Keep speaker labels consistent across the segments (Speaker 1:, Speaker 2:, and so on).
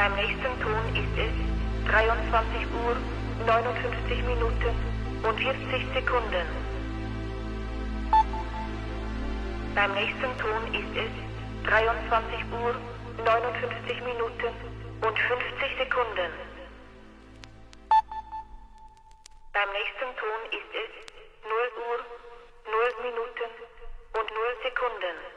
Speaker 1: Beim nächsten Ton ist es 23 Uhr 59 Minuten und 40 Sekunden. Beim nächsten Ton ist es 23 Uhr 59 Minuten und 50 Sekunden. Beim nächsten Ton ist es 0 Uhr 0 Minuten und 0 Sekunden.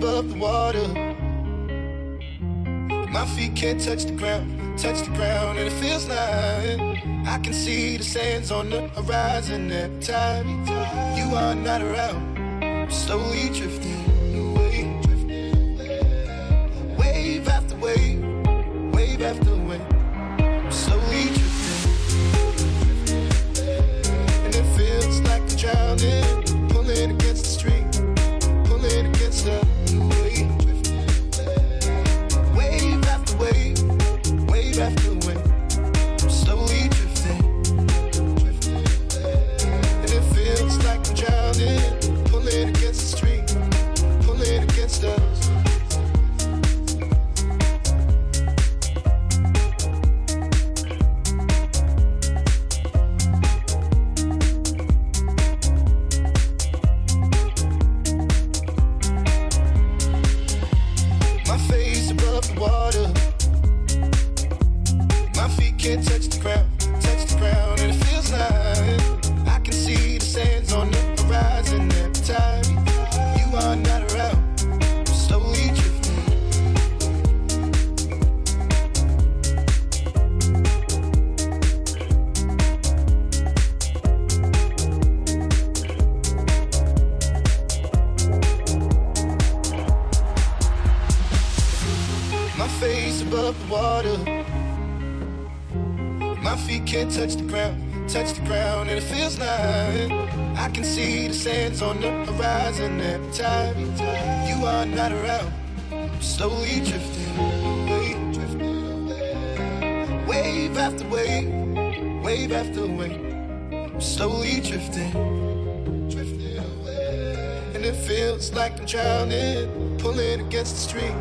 Speaker 2: Above the water. My feet can't touch the ground, touch the ground, and it feels like I can see the sands on the horizon every time you are not around. Slowly drifting against the stream,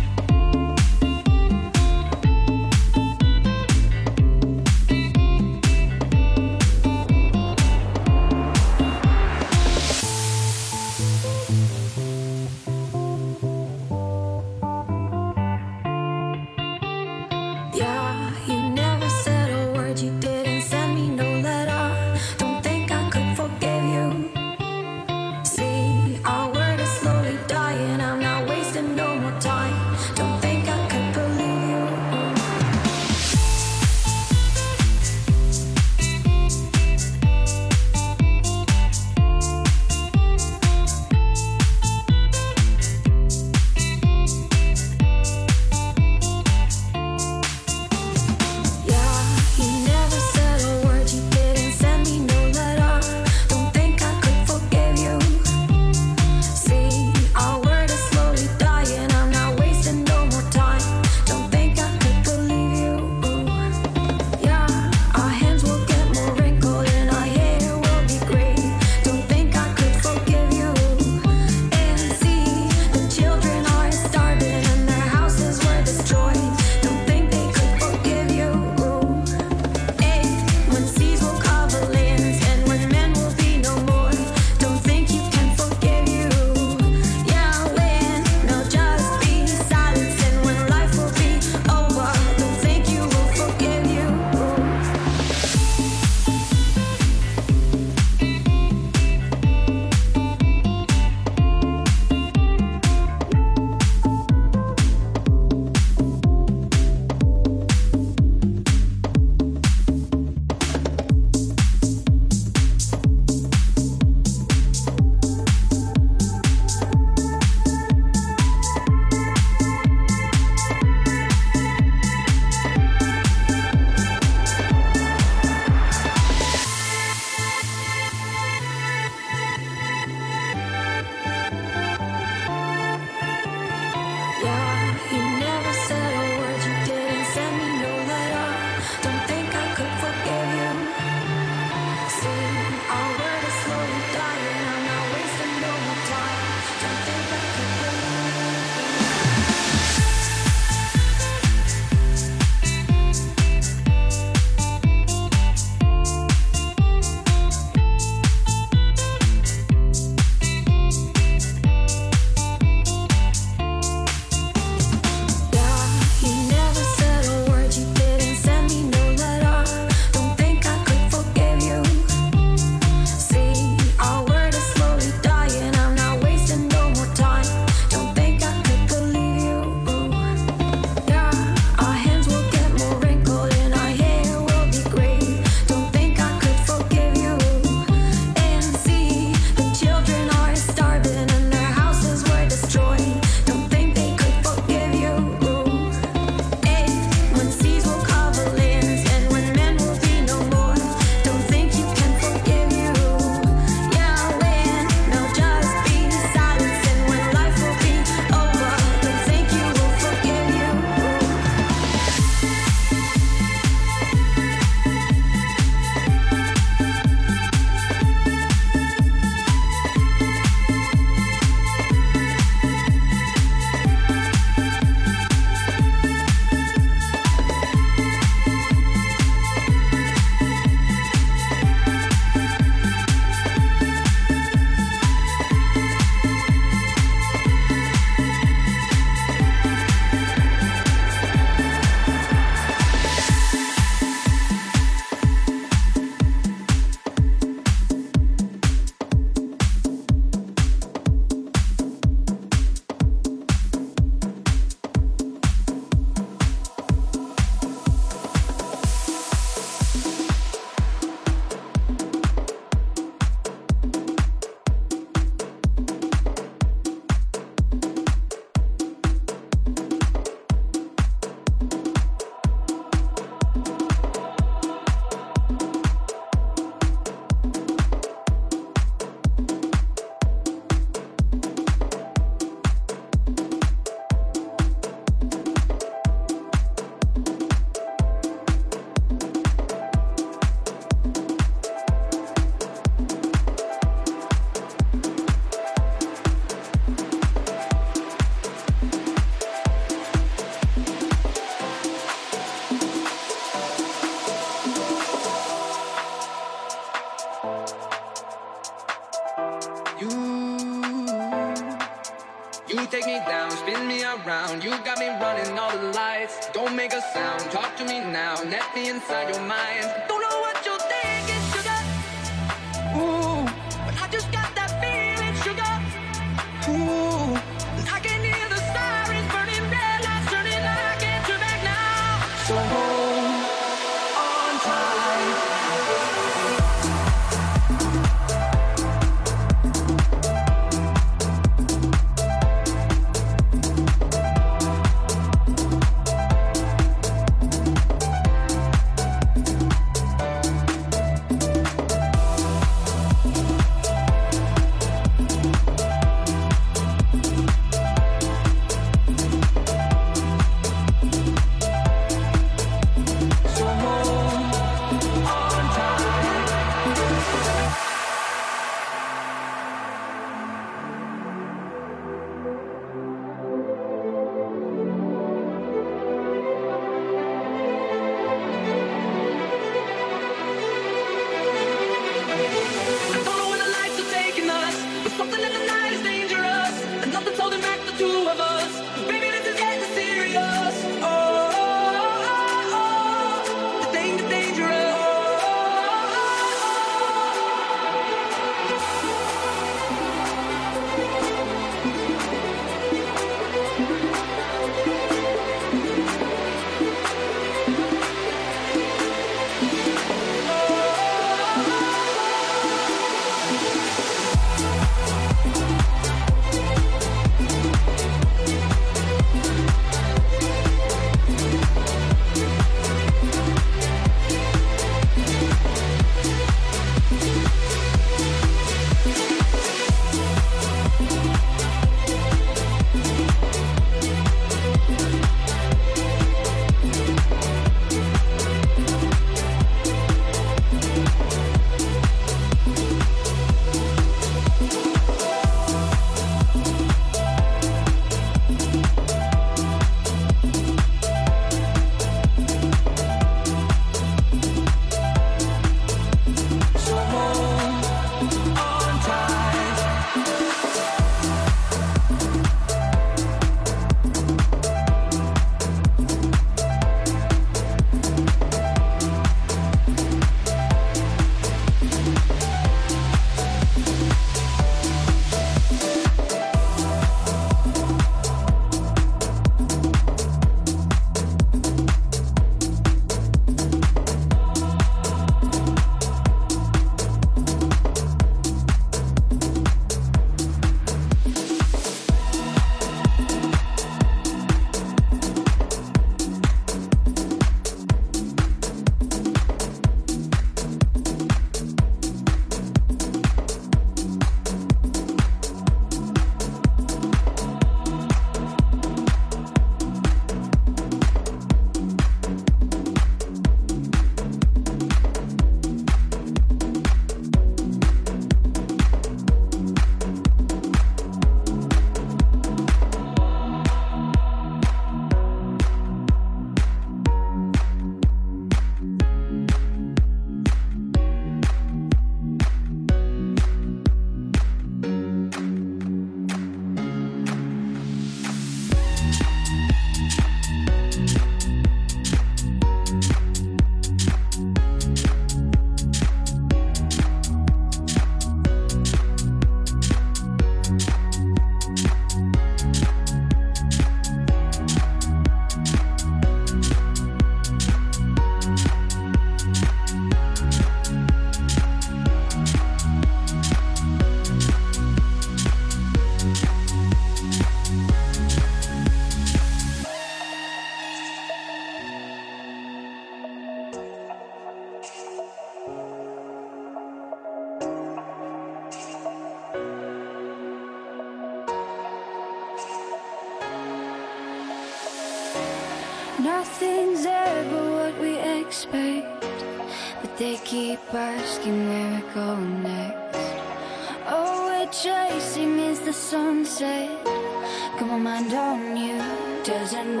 Speaker 3: Doesn't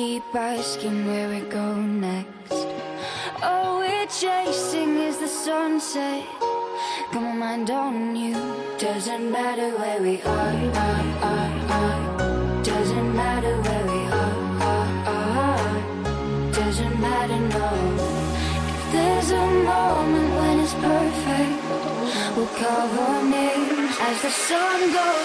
Speaker 3: keep asking where we go next. All we're chasing is the sunset. Got my mind on you. Doesn't matter where we are, are, are, are. Doesn't matter where we are, are, are. Doesn't matter, no. If there's a moment when it's perfect, we'll carve our names as the sun goes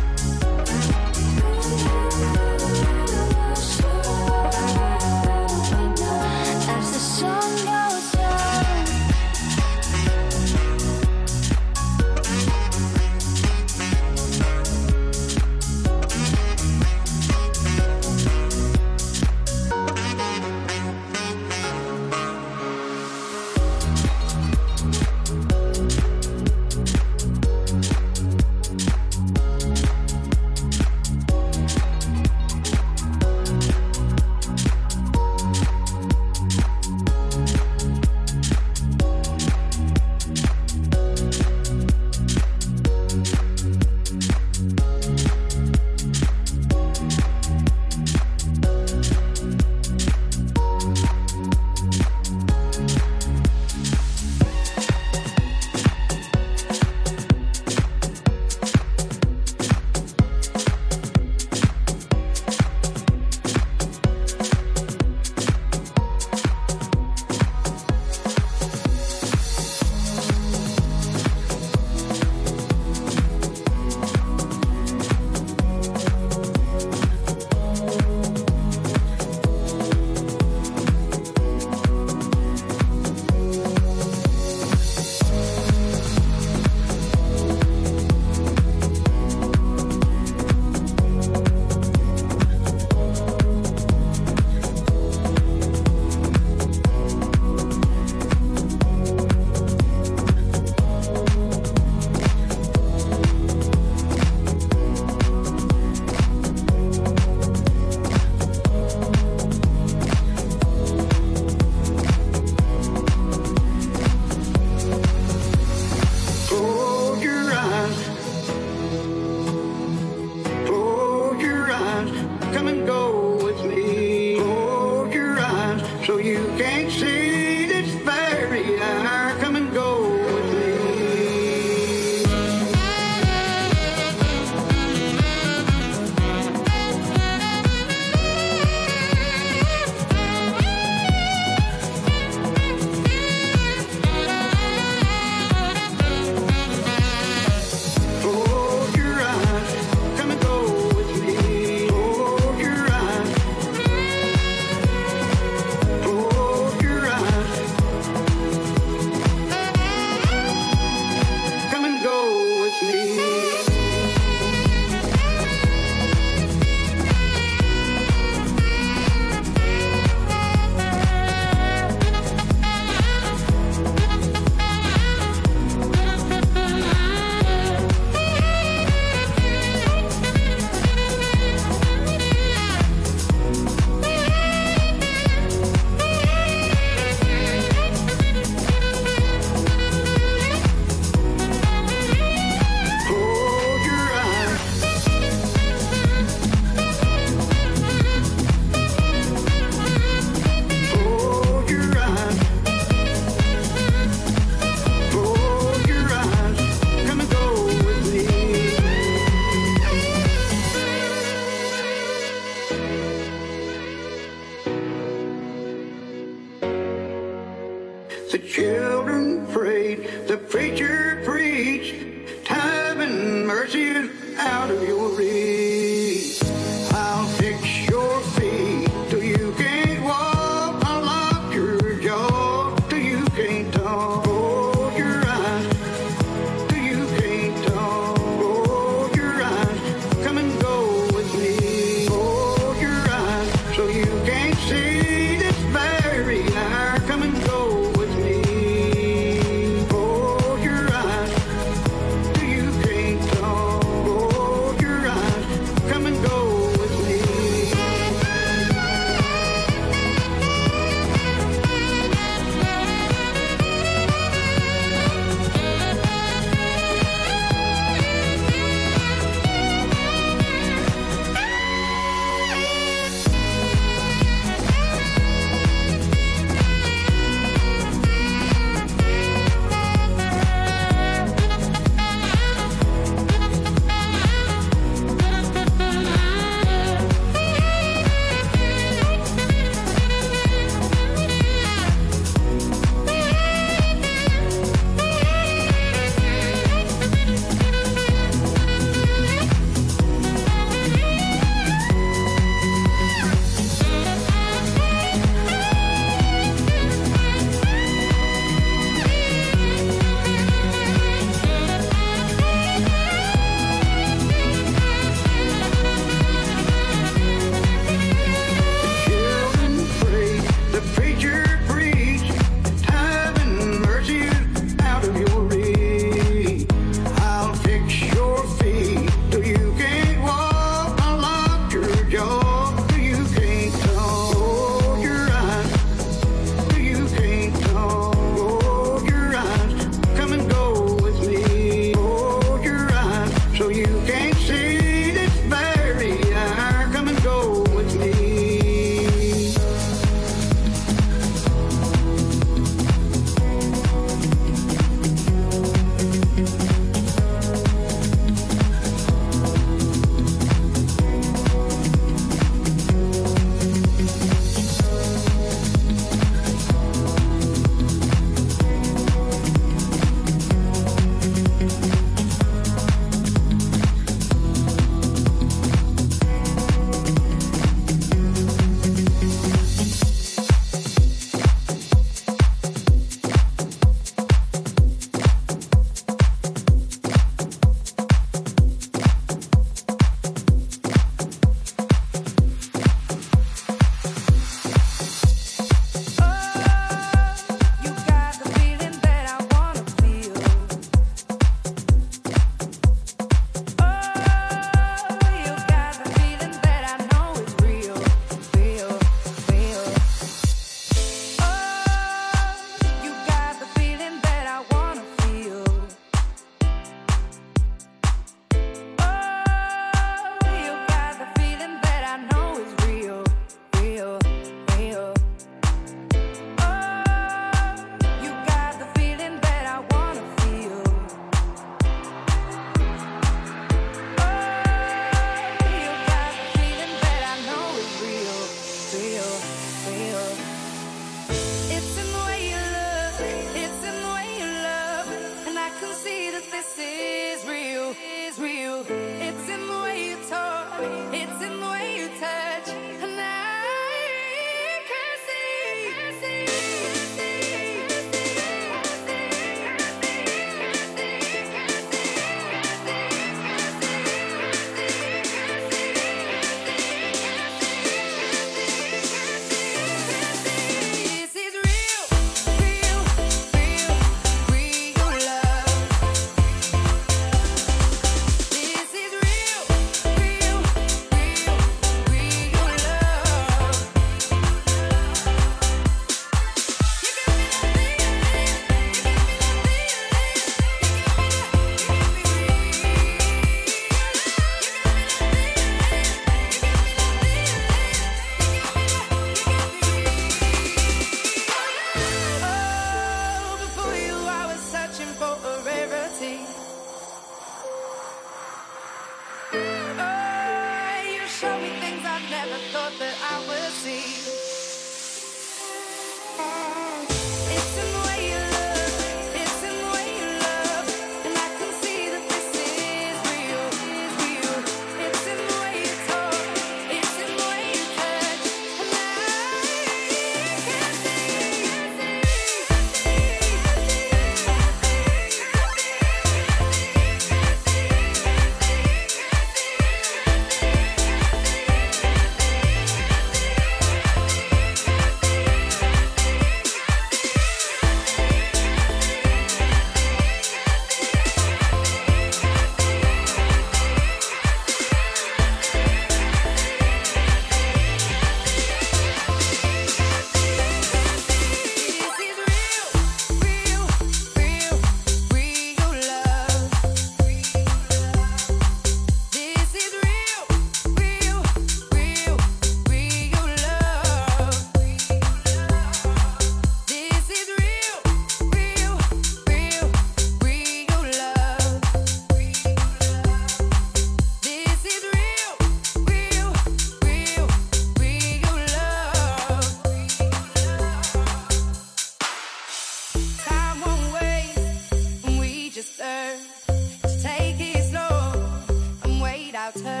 Speaker 4: without her.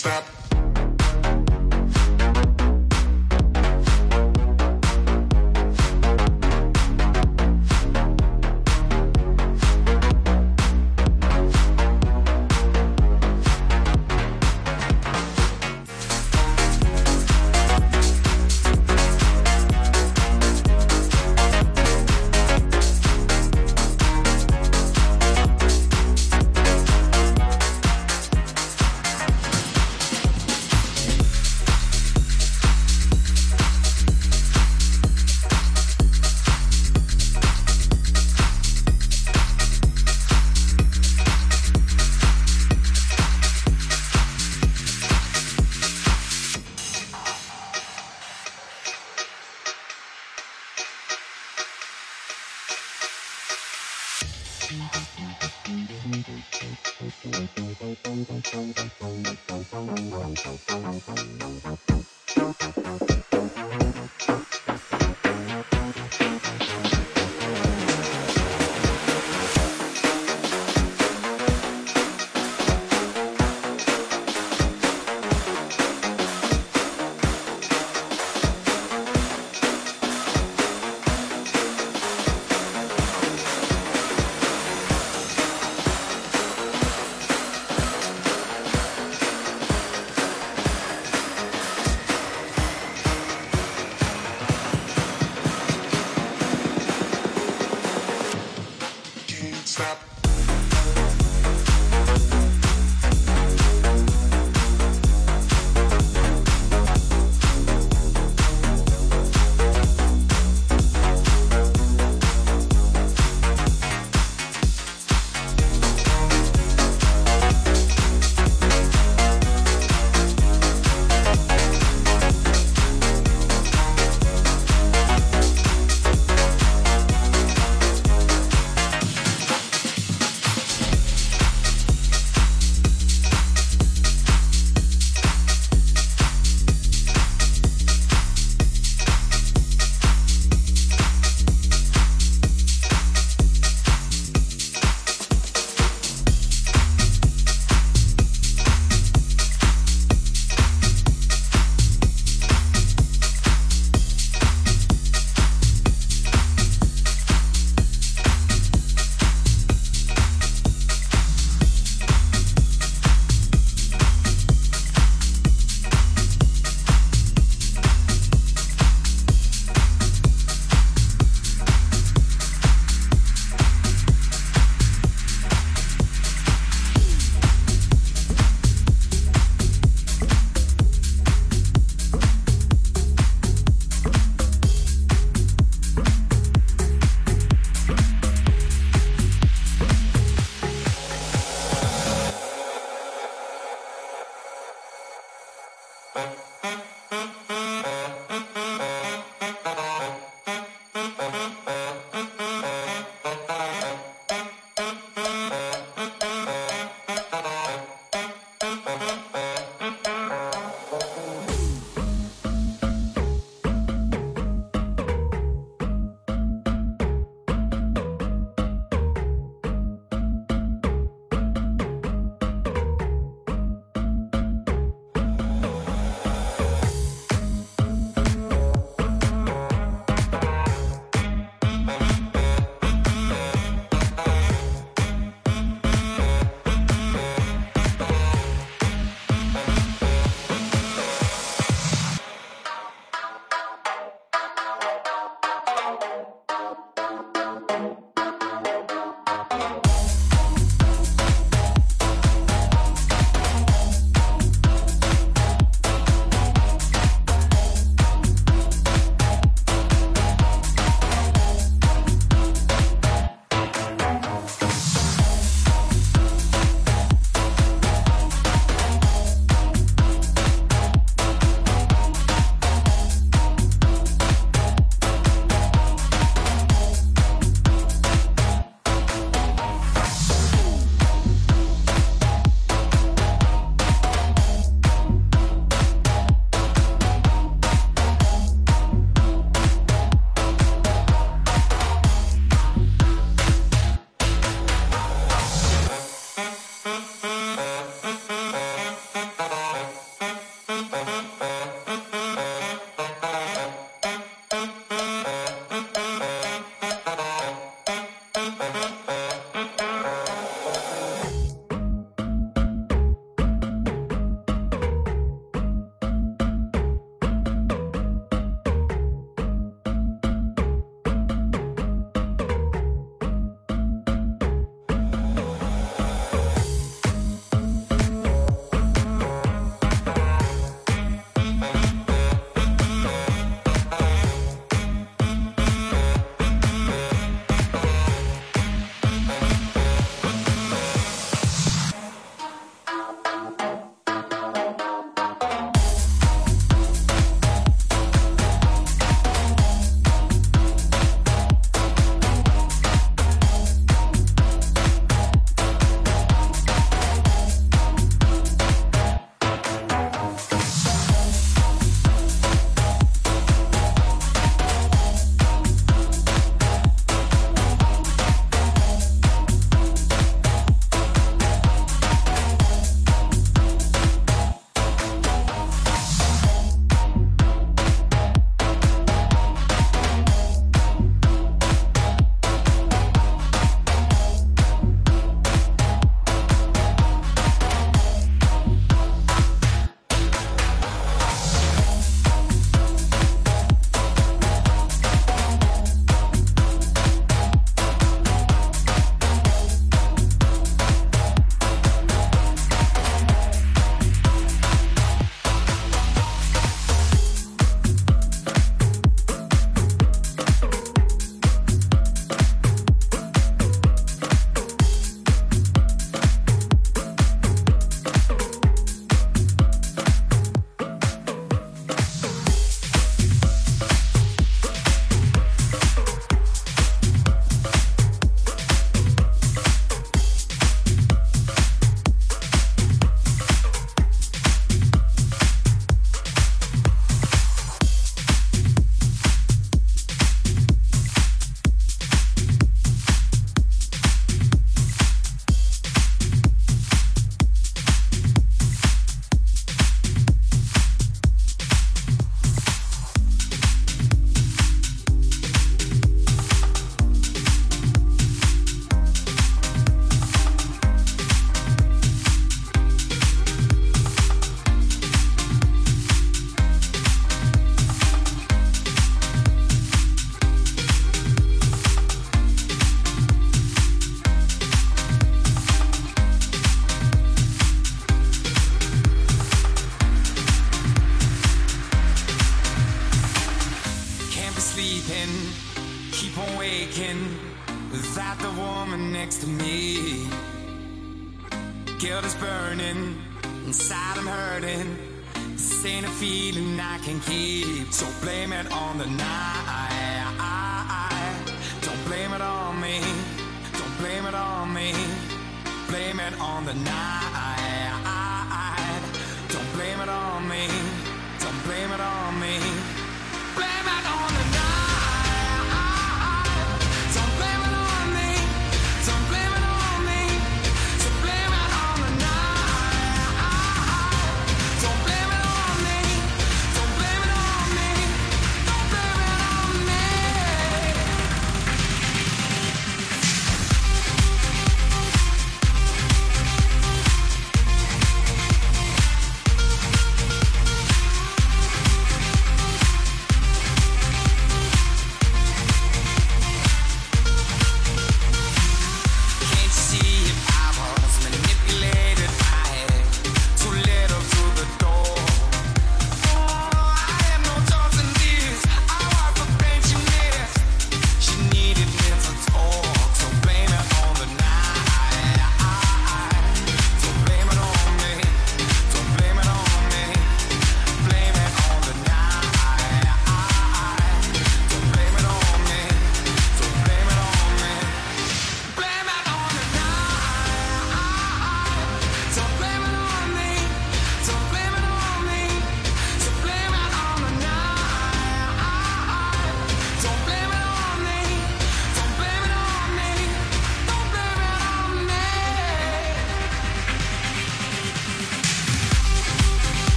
Speaker 5: Stop.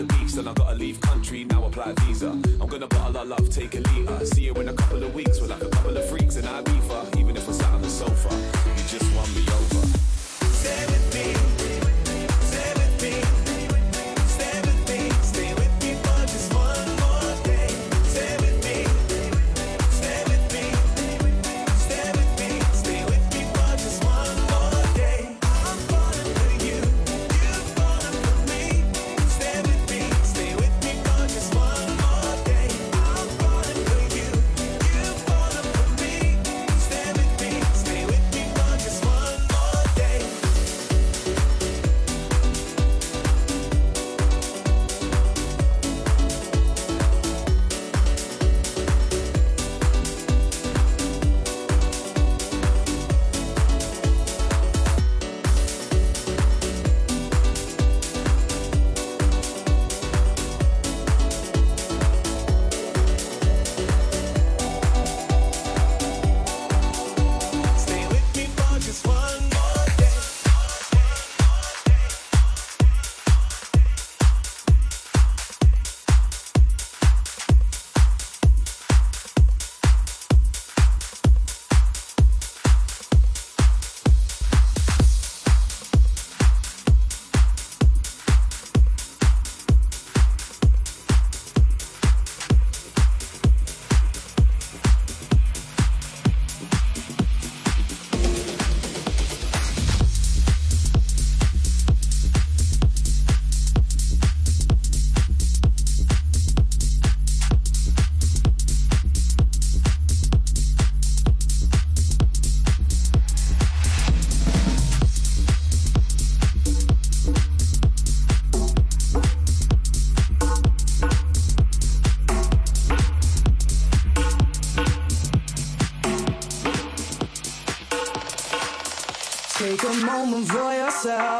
Speaker 6: the
Speaker 7: beach, then I gotta leave country, now apply visa. I'm gonna bottle our love, take a liter. See you in a couple of weeks, we're like a couple of freaks in Ibiza, even if we're sat on the sofa. You just won me over.
Speaker 8: myself.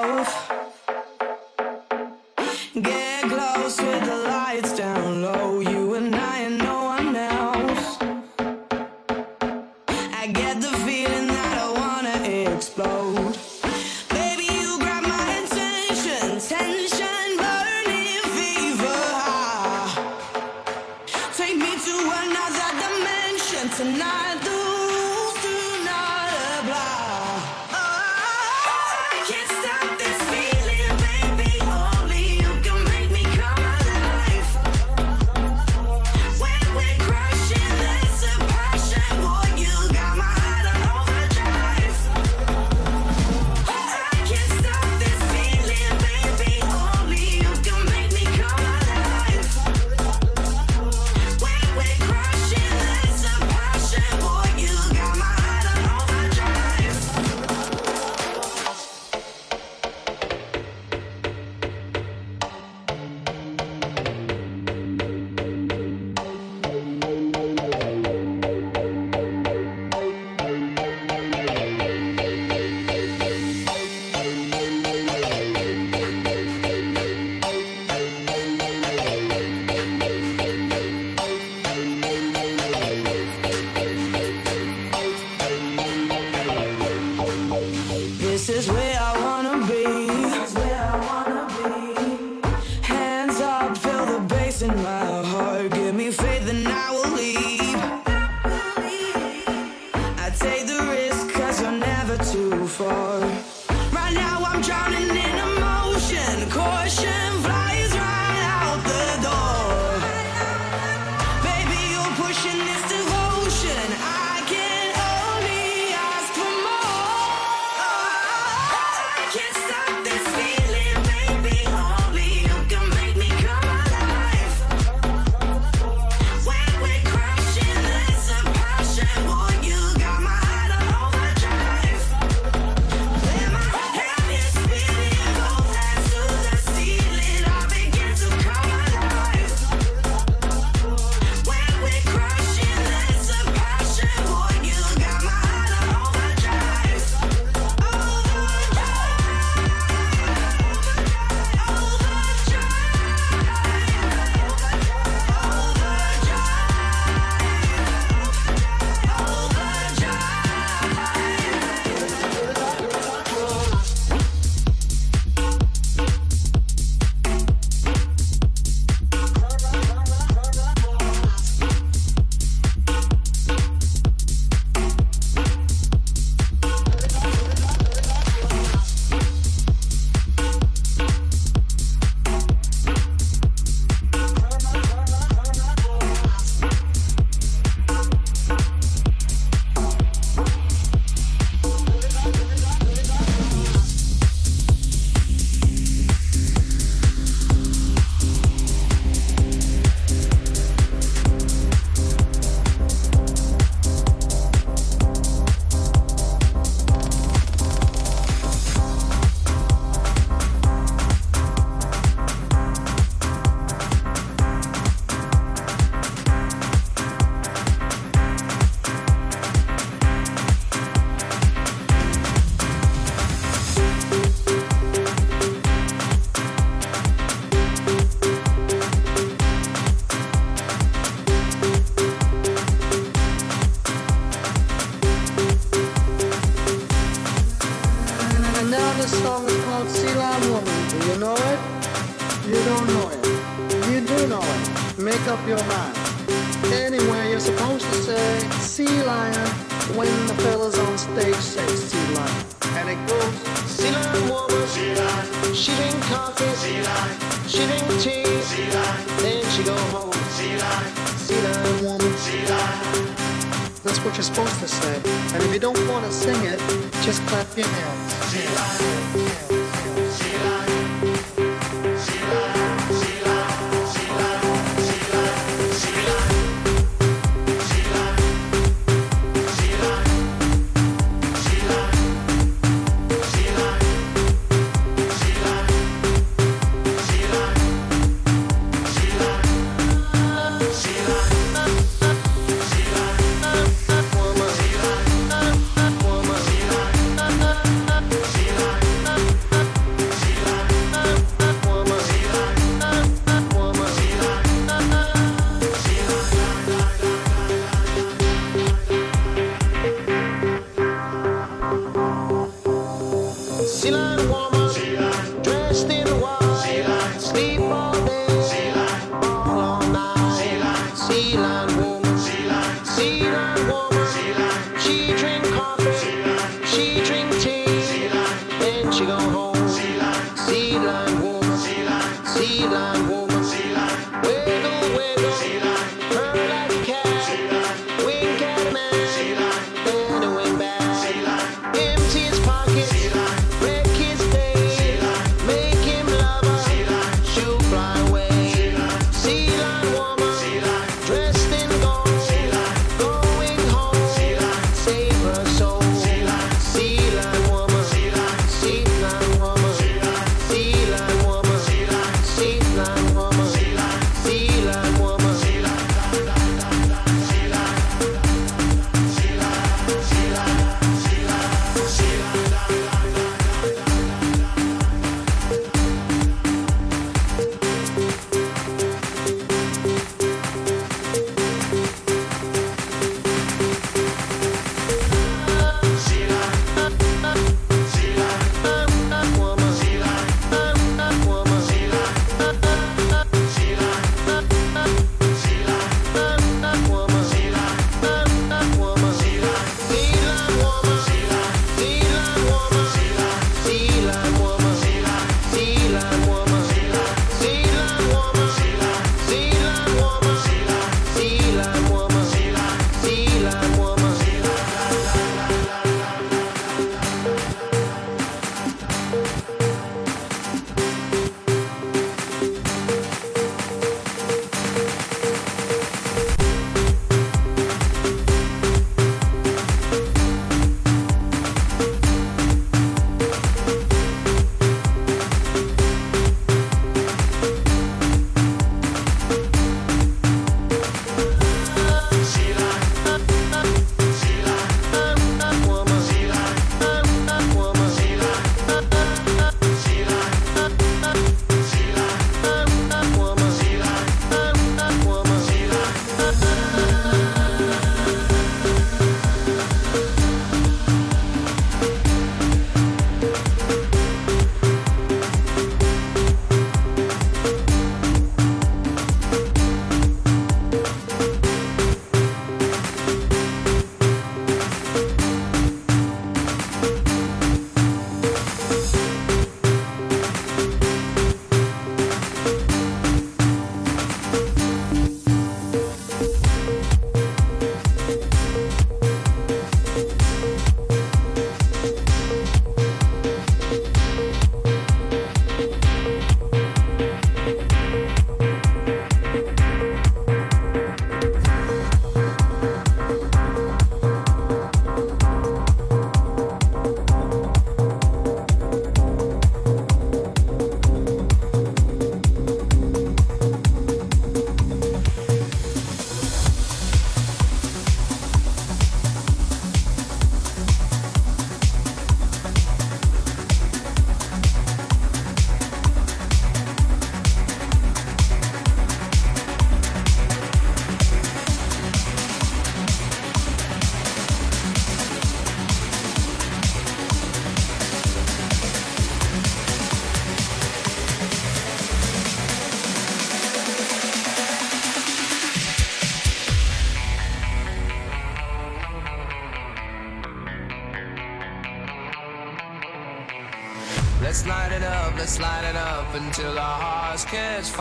Speaker 8: Hearts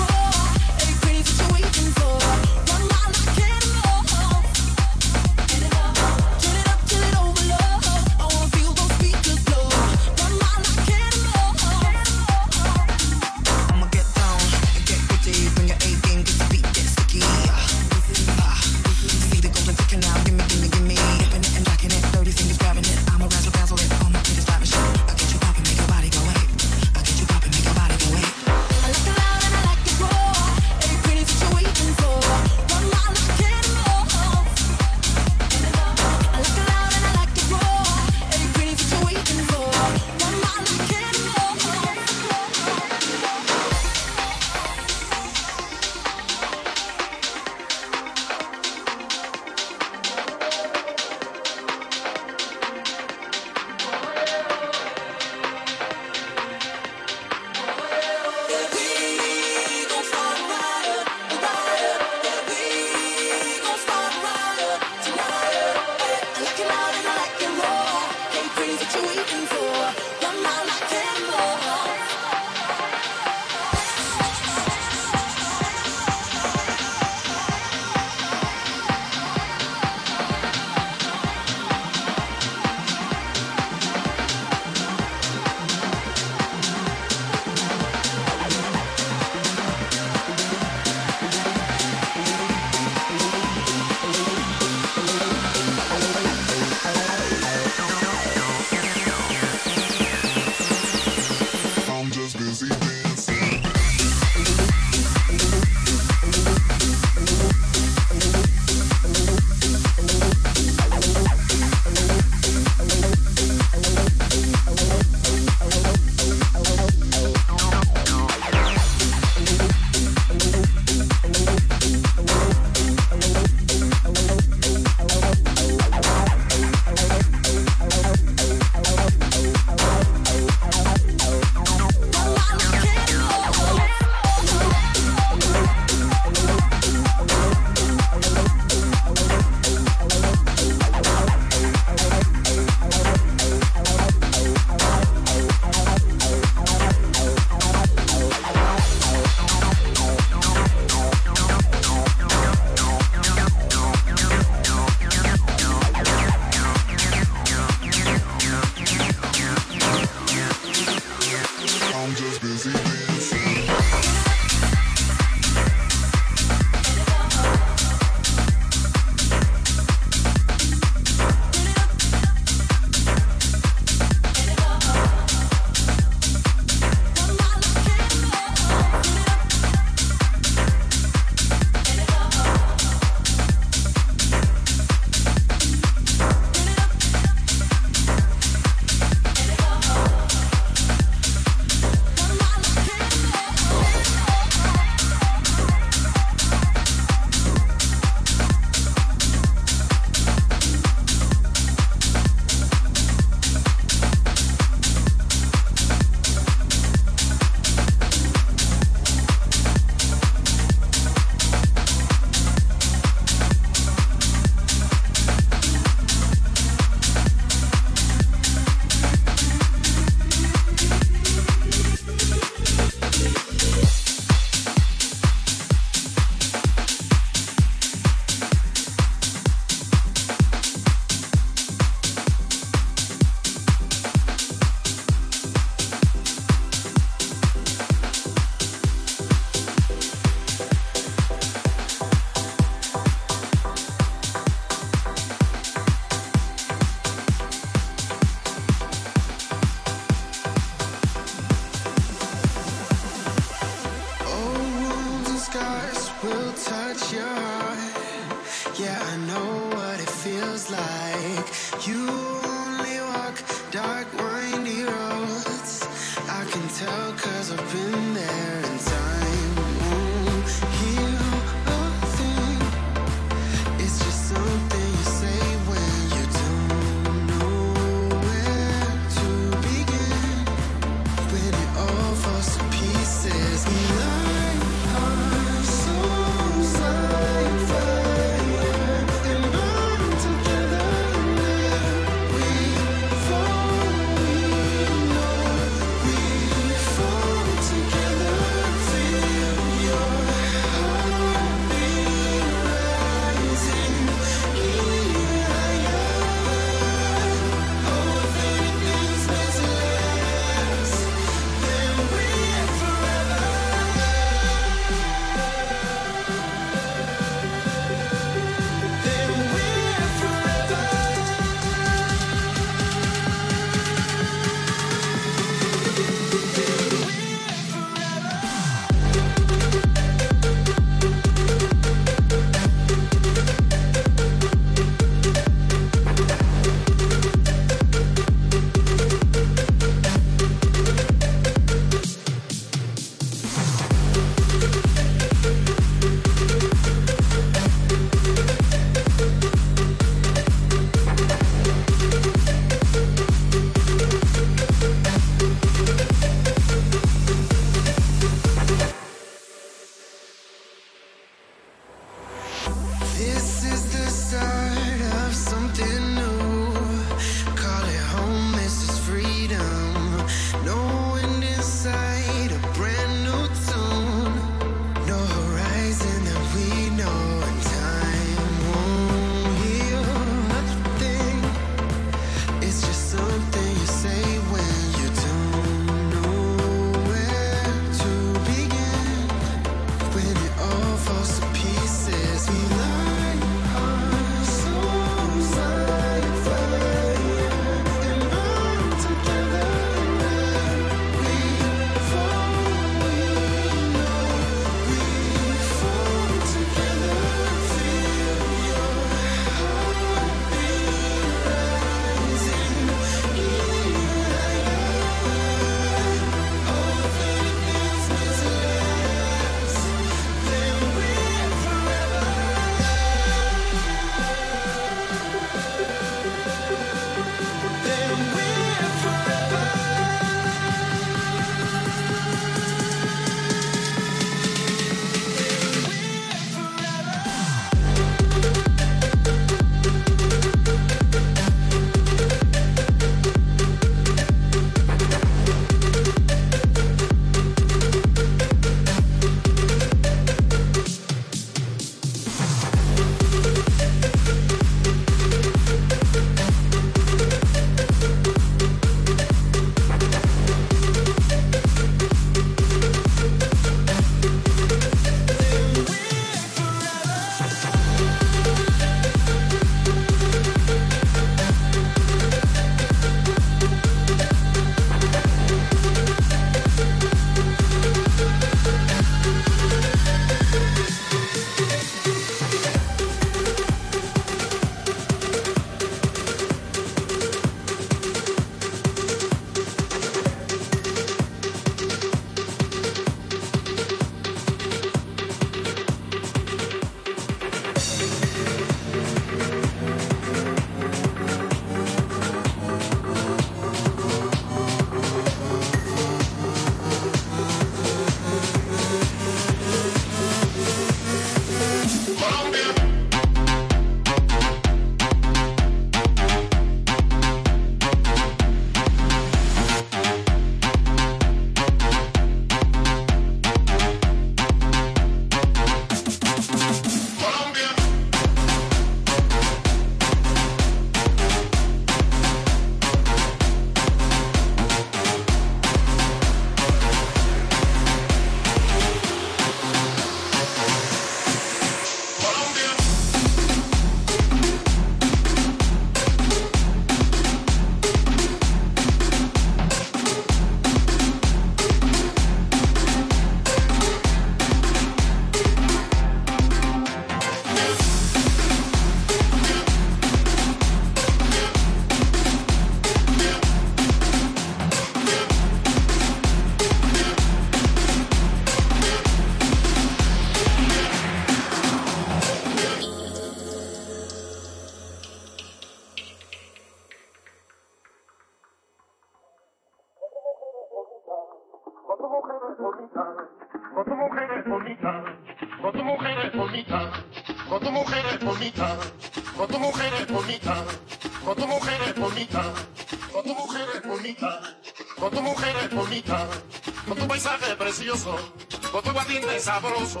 Speaker 9: sabroso,